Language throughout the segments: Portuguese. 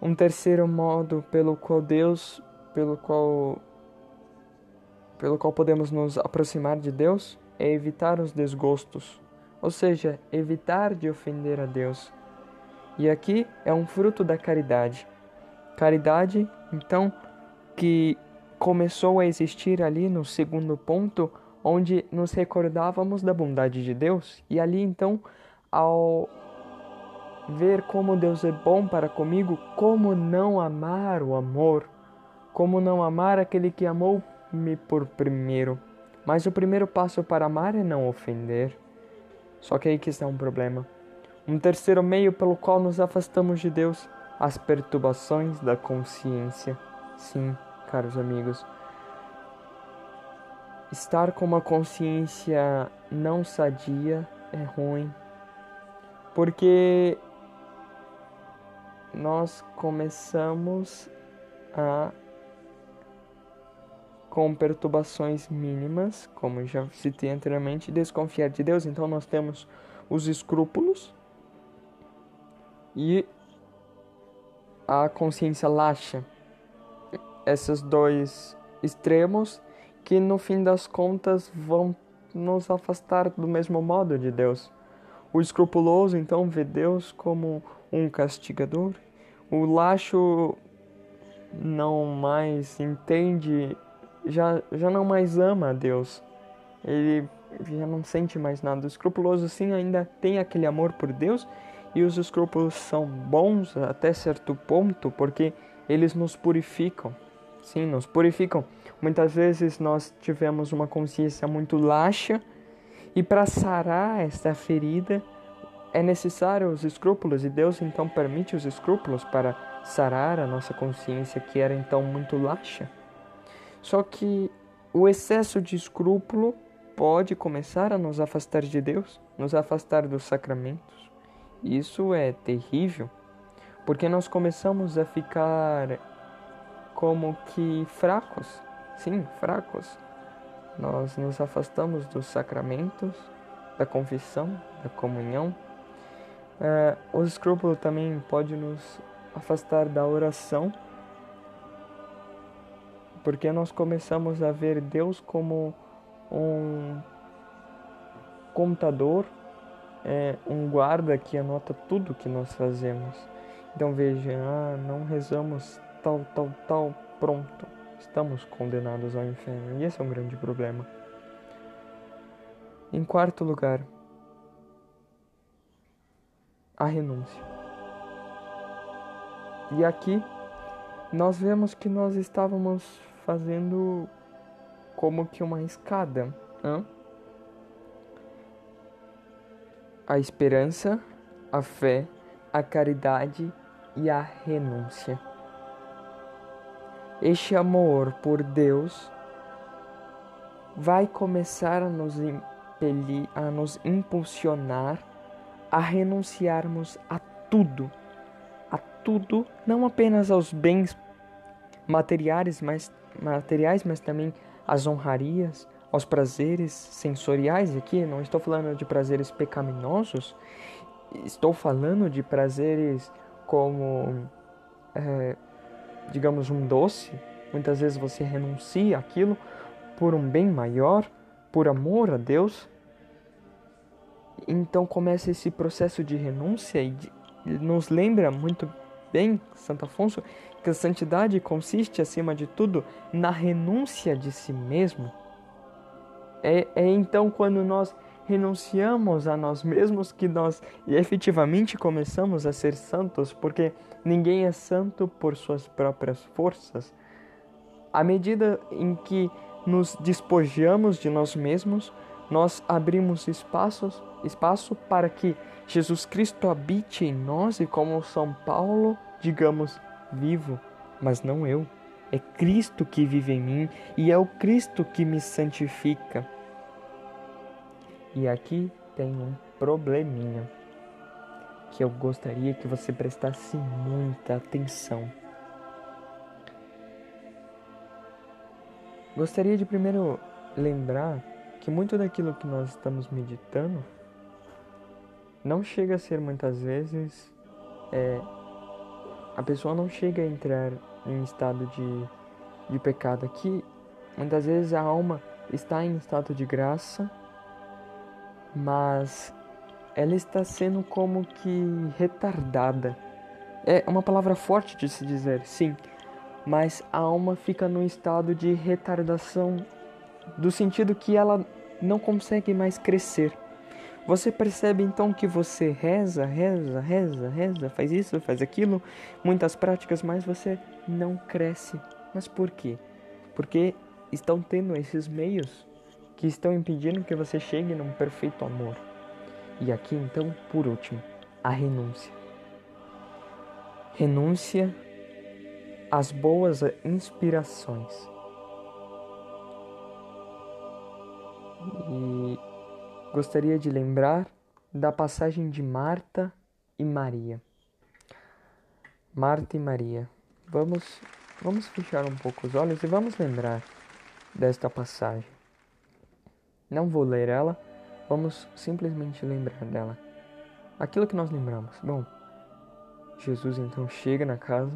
Um terceiro modo pelo qual Deus, pelo qual pelo qual podemos nos aproximar de Deus é evitar os desgostos, ou seja, evitar de ofender a Deus. E aqui é um fruto da caridade. Caridade, então, que começou a existir ali no segundo ponto, onde nos recordávamos da bondade de Deus, e ali então, ao ver como Deus é bom para comigo, como não amar o amor, como não amar aquele que amou-me por primeiro. Mas o primeiro passo para amar é não ofender. Só que aí que está um problema. Um terceiro meio pelo qual nos afastamos de Deus, as perturbações da consciência. Sim, caros amigos. Estar com uma consciência não sadia é ruim, porque nós começamos a com perturbações mínimas, como já citei anteriormente, desconfiar de Deus. Então nós temos os escrúpulos e a consciência laxa. Esses dois extremos que no fim das contas vão nos afastar do mesmo modo de Deus. O escrupuloso então vê Deus como um castigador. O laxo não mais entende, já, já não mais ama a Deus. Ele já não sente mais nada. O escrupuloso sim ainda tem aquele amor por Deus e os escrúpulos são bons até certo ponto porque eles nos purificam. Sim, nos purificam. Muitas vezes nós tivemos uma consciência muito laxa e para sarar essa ferida é necessário os escrúpulos e Deus então permite os escrúpulos para sarar a nossa consciência que era então muito laxa. Só que o excesso de escrúpulo pode começar a nos afastar de Deus, nos afastar dos sacramentos. Isso é terrível, porque nós começamos a ficar como que fracos, sim, fracos. Nós nos afastamos dos sacramentos, da confissão, da comunhão é, o escrúpulo também pode nos afastar da oração, porque nós começamos a ver Deus como um contador, é, um guarda que anota tudo que nós fazemos. Então veja, ah, não rezamos tal, tal, tal, pronto, estamos condenados ao inferno. E esse é um grande problema. Em quarto lugar, a renúncia. E aqui nós vemos que nós estávamos fazendo como que uma escada. A esperança, a fé, a caridade e a renúncia. Este amor por Deus vai começar a nos impelir, a nos impulsionar a renunciarmos a tudo, a tudo, não apenas aos bens materiais, mas materiais, mas também às honrarias, aos prazeres sensoriais aqui, não estou falando de prazeres pecaminosos, estou falando de prazeres como, é, digamos, um doce. Muitas vezes você renuncia aquilo por um bem maior, por amor a Deus, então começa esse processo de renúncia e de, nos lembra muito bem, Santo Afonso, que a santidade consiste, acima de tudo, na renúncia de si mesmo. É, é então quando nós renunciamos a nós mesmos que nós efetivamente começamos a ser santos, porque ninguém é santo por suas próprias forças. À medida em que nos despojamos de nós mesmos, nós abrimos espaços, espaço para que Jesus Cristo habite em nós e, como São Paulo, digamos, vivo, mas não eu. É Cristo que vive em mim e é o Cristo que me santifica. E aqui tem um probleminha que eu gostaria que você prestasse muita atenção. Gostaria de primeiro lembrar que muito daquilo que nós estamos meditando não chega a ser muitas vezes é, A pessoa não chega a entrar em estado de, de pecado. Aqui, muitas vezes a alma está em estado de graça, mas ela está sendo como que retardada. É uma palavra forte de se dizer, sim, mas a alma fica no estado de retardação, do sentido que ela não consegue mais crescer. Você percebe então que você reza, reza, reza, reza, faz isso, faz aquilo, muitas práticas, mas você não cresce. Mas por quê? Porque estão tendo esses meios que estão impedindo que você chegue num perfeito amor. E aqui então, por último, a renúncia. Renúncia às boas inspirações. Gostaria de lembrar da passagem de Marta e Maria. Marta e Maria. Vamos, vamos fechar um pouco os olhos e vamos lembrar desta passagem. Não vou ler ela, vamos simplesmente lembrar dela. Aquilo que nós lembramos. Bom, Jesus então chega na casa,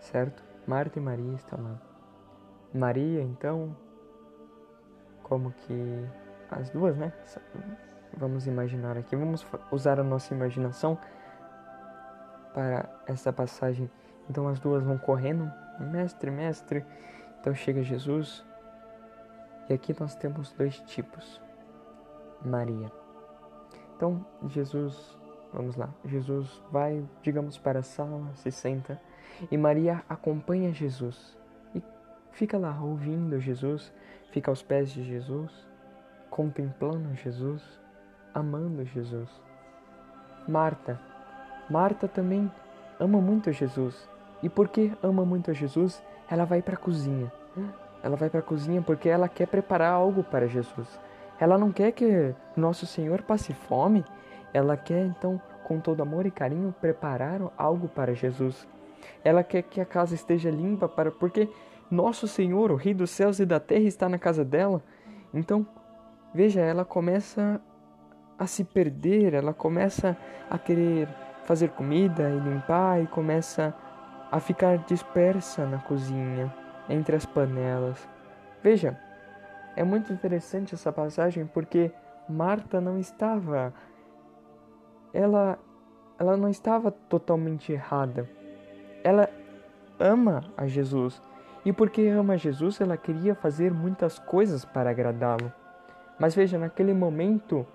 certo? Marta e Maria estão lá. Maria então como que as duas, né? Vamos imaginar aqui, vamos usar a nossa imaginação para essa passagem. Então as duas vão correndo, mestre, mestre. Então chega Jesus. E aqui nós temos dois tipos. Maria. Então Jesus, vamos lá. Jesus vai, digamos, para a sala, se senta e Maria acompanha Jesus fica lá ouvindo Jesus fica aos pés de Jesus, contemplando Jesus, amando Jesus. Marta, Marta também ama muito Jesus. E porque ama muito a Jesus, ela vai para a cozinha. Ela vai para a cozinha porque ela quer preparar algo para Jesus. Ela não quer que nosso Senhor passe fome. Ela quer então, com todo amor e carinho, preparar algo para Jesus. Ela quer que a casa esteja limpa para porque nosso Senhor, o Rei dos céus e da terra, está na casa dela. Então, veja, ela começa a se perder, ela começa a querer fazer comida e limpar e começa a ficar dispersa na cozinha, entre as panelas. Veja, é muito interessante essa passagem porque Marta não estava ela ela não estava totalmente errada. Ela ama a Jesus, e porque ama Jesus, ela queria fazer muitas coisas para agradá-lo. Mas veja, naquele momento,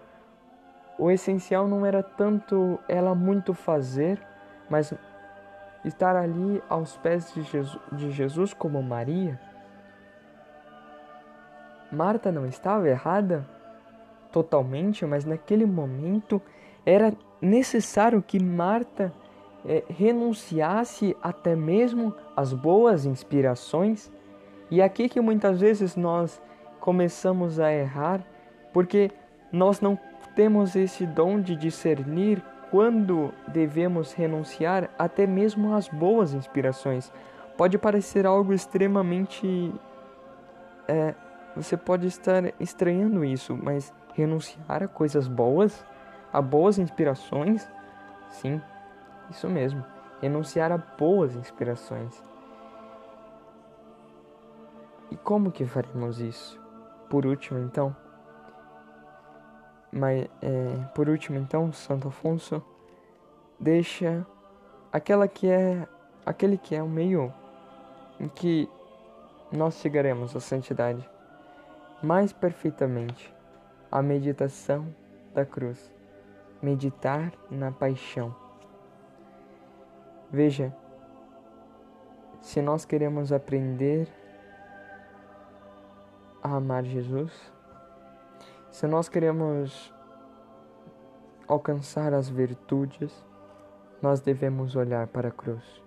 o essencial não era tanto ela muito fazer, mas estar ali aos pés de Jesus, de Jesus como Maria. Marta não estava errada totalmente, mas naquele momento era necessário que Marta é, renunciasse até mesmo às boas inspirações. E aqui que muitas vezes nós começamos a errar, porque nós não temos esse dom de discernir quando devemos renunciar até mesmo às boas inspirações. Pode parecer algo extremamente. É, você pode estar estranhando isso, mas renunciar a coisas boas, a boas inspirações, sim, isso mesmo, renunciar a boas inspirações. E como que faremos isso? Por último, então, mas, é, por último, então, Santo Afonso deixa aquela que é aquele que é o meio em que nós chegaremos à santidade mais perfeitamente, a meditação da cruz, meditar na paixão. Veja, se nós queremos aprender a amar Jesus, se nós queremos alcançar as virtudes, nós devemos olhar para a cruz.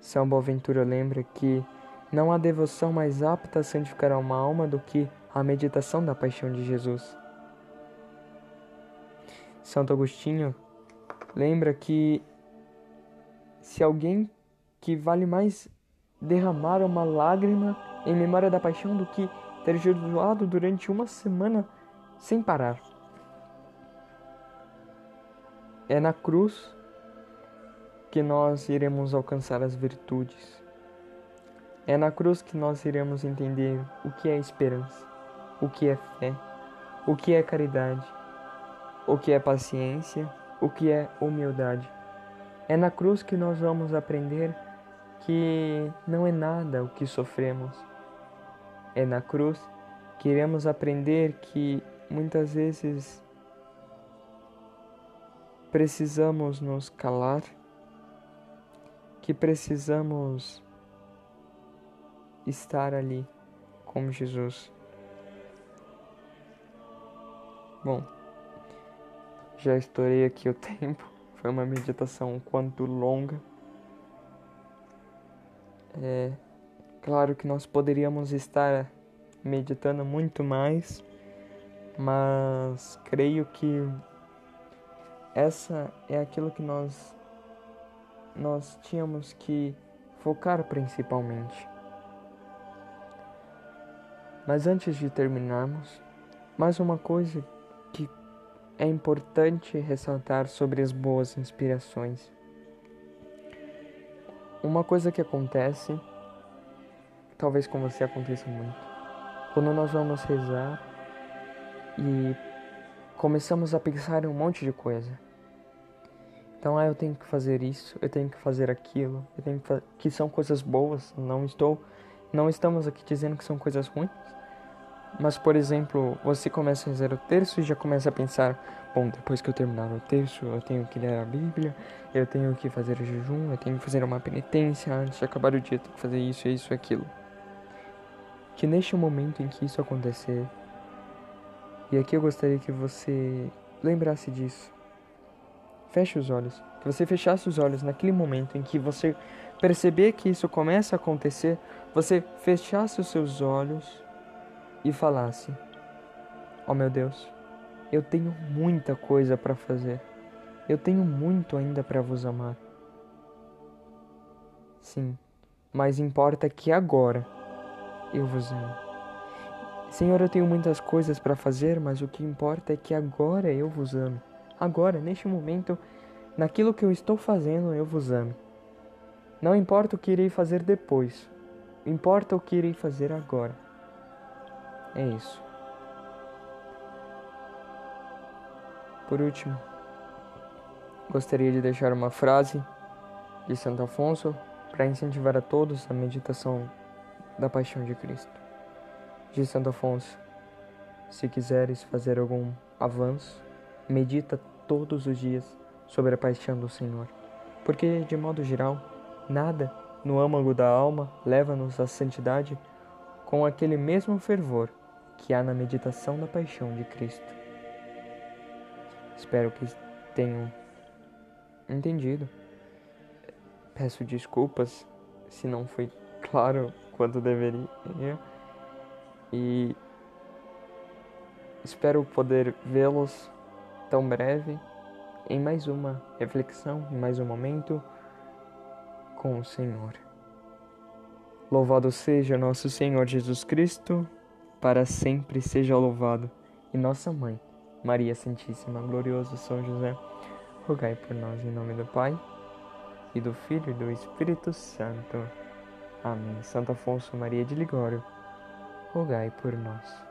São Boaventura lembra que não há devoção mais apta a santificar uma alma do que a meditação da paixão de Jesus. Santo Agostinho lembra que se alguém que vale mais derramar uma lágrima em memória da paixão do que ter jejuado durante uma semana sem parar. É na cruz que nós iremos alcançar as virtudes. É na cruz que nós iremos entender o que é esperança, o que é fé, o que é caridade, o que é paciência, o que é humildade. É na cruz que nós vamos aprender que não é nada o que sofremos. É na cruz que iremos aprender que muitas vezes precisamos nos calar, que precisamos estar ali com Jesus. Bom, já estourei aqui o tempo. Foi uma meditação quanto longa. É claro que nós poderíamos estar meditando muito mais, mas creio que essa é aquilo que nós nós tínhamos que focar principalmente. Mas antes de terminarmos, mais uma coisa é importante ressaltar sobre as boas inspirações. Uma coisa que acontece, talvez com você aconteça muito, quando nós vamos rezar e começamos a pensar em um monte de coisa. Então, ah, eu tenho que fazer isso, eu tenho que fazer aquilo, eu tenho que, que são coisas boas, não estou, não estamos aqui dizendo que são coisas ruins. Mas, por exemplo, você começa a rezar o terço e já começa a pensar: bom, depois que eu terminar o terço, eu tenho que ler a Bíblia, eu tenho que fazer jejum, eu tenho que fazer uma penitência antes de acabar o dia, eu tenho que fazer isso, isso, aquilo. Que neste momento em que isso acontecer, e aqui eu gostaria que você lembrasse disso. Feche os olhos. Que você fechasse os olhos naquele momento em que você perceber que isso começa a acontecer, você fechasse os seus olhos e falasse: oh, meu Deus, eu tenho muita coisa para fazer. Eu tenho muito ainda para vos amar. Sim, mas importa que agora eu vos amo. Senhor, eu tenho muitas coisas para fazer, mas o que importa é que agora eu vos amo. Agora, neste momento, naquilo que eu estou fazendo, eu vos amo. Não importa o que irei fazer depois, importa o que irei fazer agora. É isso. Por último, gostaria de deixar uma frase de Santo Afonso para incentivar a todos a meditação da paixão de Cristo. De Santo Afonso: Se quiseres fazer algum avanço, medita todos os dias sobre a paixão do Senhor, porque, de modo geral, nada no âmago da alma leva-nos à santidade com aquele mesmo fervor que há na meditação da paixão de Cristo. Espero que tenham entendido. Peço desculpas se não foi claro quanto deveria e espero poder vê-los tão breve em mais uma reflexão, em mais um momento com o Senhor. Louvado seja nosso Senhor Jesus Cristo para sempre seja louvado. E nossa mãe, Maria Santíssima, glorioso São José, rogai por nós em nome do Pai, e do Filho e do Espírito Santo. Amém. Santo Afonso Maria de Ligório, rogai por nós.